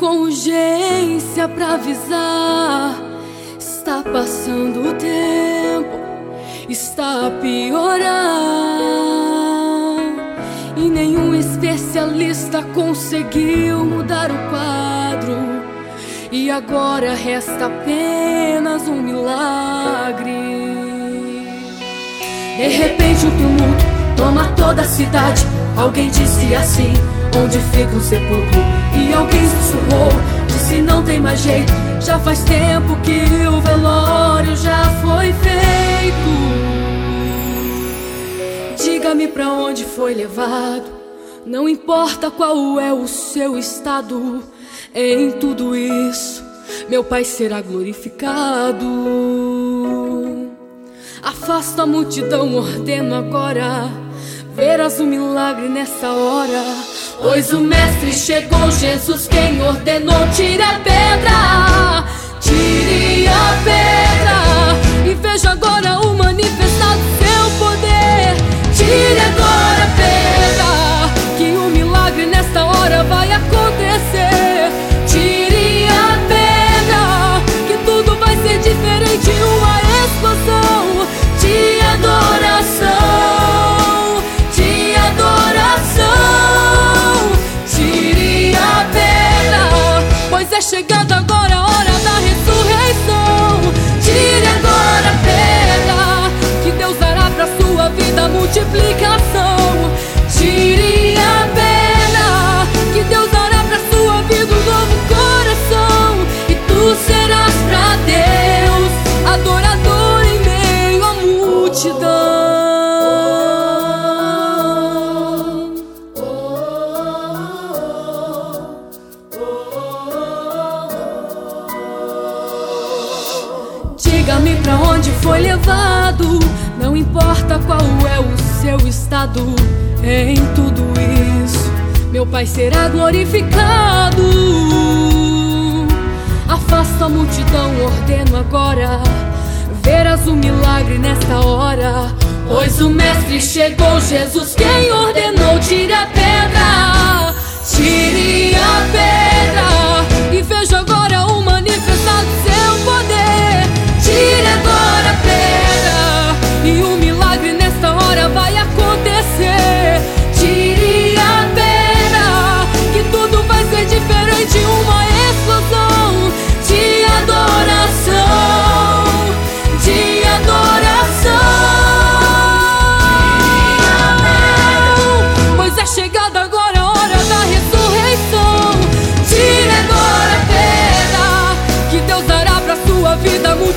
com urgência pra avisar. Está passando o tempo, está a piorar. E nenhum especialista conseguiu mudar o quadro. E agora resta apenas um milagre. De repente, um tumulto toma toda a cidade. Alguém disse assim: Onde fica o sepulcro? E alguém sussurrou: Disse não tem mais jeito. Já faz tempo que o velório já foi feito. Diga-me pra onde foi levado. Não importa qual é o seu estado, em tudo isso, meu Pai será glorificado. Afasta a multidão, ordeno agora. Verás um milagre nessa hora. Pois o Mestre chegou, Jesus quem ordenou: tire a pedra, tire a pedra. Chegada Diga-me pra onde foi levado. Não importa qual é o seu estado. Em tudo isso, meu Pai será glorificado. Afasta a multidão, ordeno agora. Verás o milagre nesta hora. Pois o Mestre chegou, Jesus quem ordenou: tire a pedra, tire a pedra.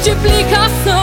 multiplicação.